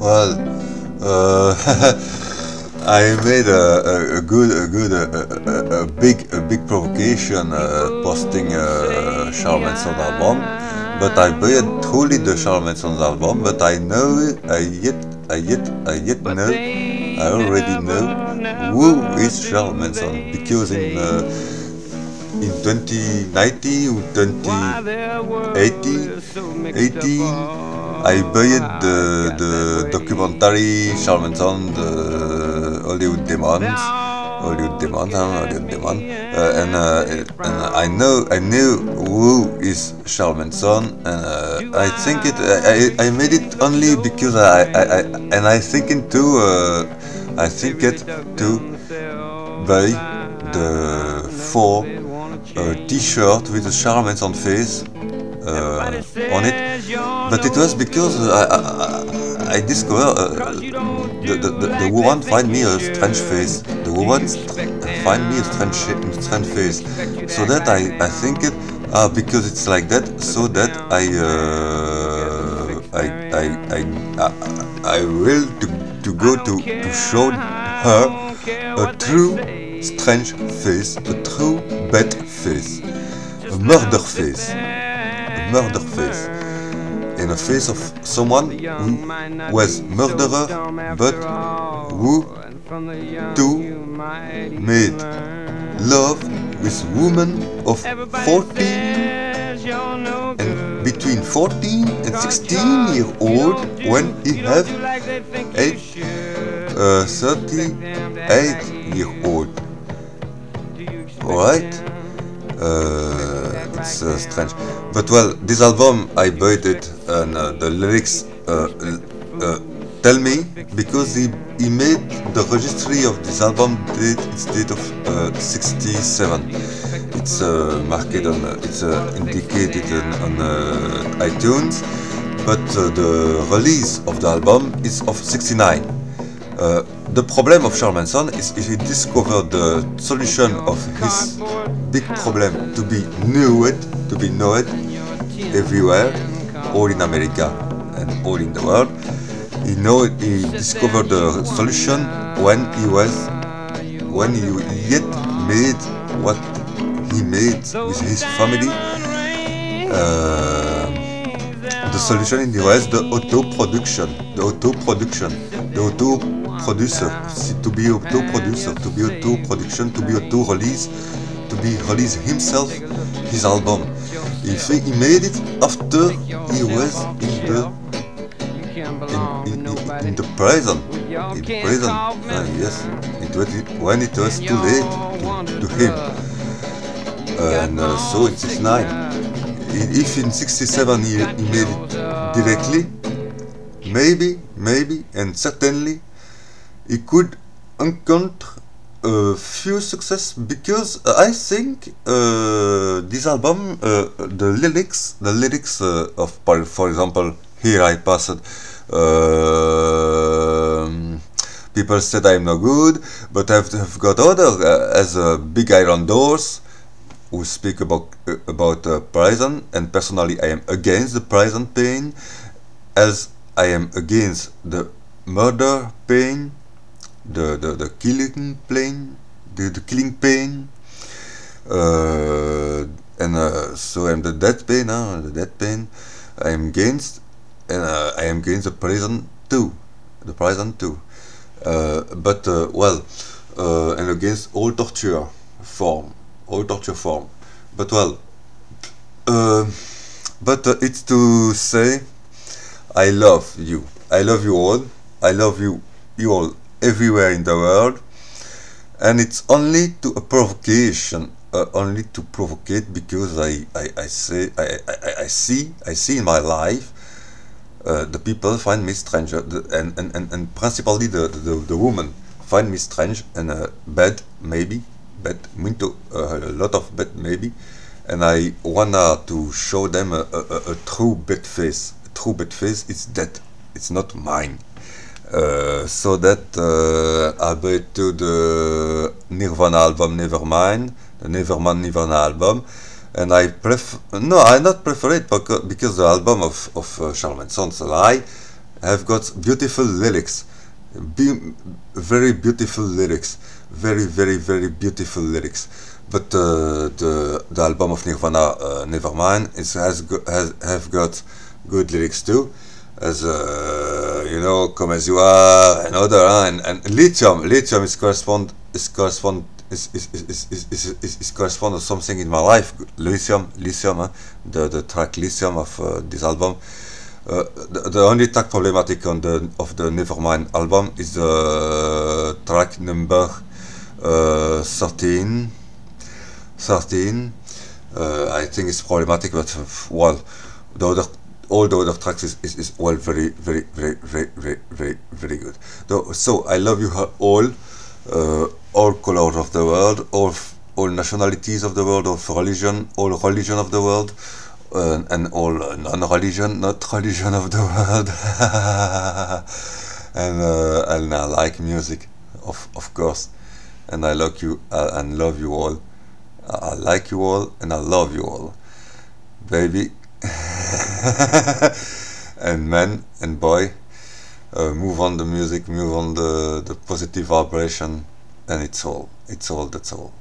Well, uh, I made a, a, a good, a good, a, a, a big, a big provocation uh, posting uh, Charles Manson album, but I bought truly the Charles Manson album. But I know, I yet, I yet, I yet know, I already know who is Charles Manson because in uh, in 2019 or 2018, 18, I bought the, the documentary Charles Manson, the Hollywood Demons, Hollywood Demons, huh? Hollywood Demon, uh, and uh, and I know I knew who is Charles Manson, and uh, I think it I, I made it only because I, I, I and I thinking too uh, I think it to buy the four uh, T-shirt with a Charles Manson face uh, on it, but it was because I, I, I discovered uh, the, the, the, the woman find me a strange face. The woman find me a strange, strange face. So that I, I think it uh, because it's like that. So that I uh, I, I, I, I, I will to, to go to, to show her a true strange face, a true bad face, a murder face, a murder face in a face of someone who was murderer but who too made love with women of 14 and between 14 and 16 year old when he had eight, uh, 38 year old alright uh, it's uh, strange. But well this album I bought it and uh, the lyrics uh, uh, tell me because he, he made the registry of this album date its date of uh, 67 it's marked on it's indicated on, on iTunes but the release of the album is of 69 uh, the problem of Charles Manson is he discovered the solution of his big problem to be known, to be known everywhere, all in America and all in the world. He know he discovered the solution when he was when he yet made what he made with his family. Uh, solution in the was the auto production, the auto production, the auto producer, to be auto producer, to be auto production, to be auto release, to be release himself his album. He, he made it after he was in the in, in, in, in the prison. In prison, Ah, yes. It was when it was too late to, to him. And uh, so in 69, i- if in 67 he, he made it directly, maybe, maybe, and certainly he could encounter a few success because uh, I think uh, this album, uh, the lyrics, the lyrics uh, of, for example, here I passed. um people said I'm no good, but I've, I've got other uh, as uh, big iron doors who speak about uh, about uh, prison, and personally I am against the prison pain, as I am against the murder pain, the the, the killing pain, the, the killing pain, uh, and uh, so I'm the death pain, huh? the death pain. I am against, and uh, I am against the prison too, the prison too. Uh, but well, and against all torture form, all torture form. But well, uh, but uh, it's to say, I love you. I love you all. I love you, you all everywhere in the world. And it's only to a provocation, uh, only to provocate because I, I, I say I, I, I- I see I see in my life uh, the people find me strange, uh, the, and, and, and, and principally the, the, the woman find me strange and uh, bad, maybe, bad, muito, uh, a lot of bad, maybe, and I wanna to show them a, a, a- true bad face. A true bad face, it's that, it's not mine. Uh, so that uh, I bought to the Nirvana album Nevermind, the Nevermind Nirvana album, and I prefer no, I not prefer it because, because the album of of uh, Charles Manson's have got beautiful lyrics, be, very beautiful lyrics, very very very beautiful lyrics. But uh, the the album of Nirvana, uh, Nevermind, it has has have got good lyrics too, as uh, you know, Come as You Are and other, uh, and, and Lithium. Lithium is correspond is correspond is is, is, is, is, is, is correspond to something in my life. Lithium, Lithium, uh, the the track Lithium of uh, this album. Uh, the, the only track problematic on the of the Nevermind album is the track number uh, 13. 13. Uh, I think it's problematic, but uh, well, the other all the other tracks is, is, is well very very very very very very very good. So, so I love you all, uh, all colors of the world, all all nationalities of the world, all religion, all religion of the world, uh, and all non-religion, not religion of the world. and uh, and I like music, of of course, and I love you uh, and love you all. I like you all and I love you all, baby. and man and boy, uh, move on the music, move on the the positive vibration, and it's all. It's all. That's all.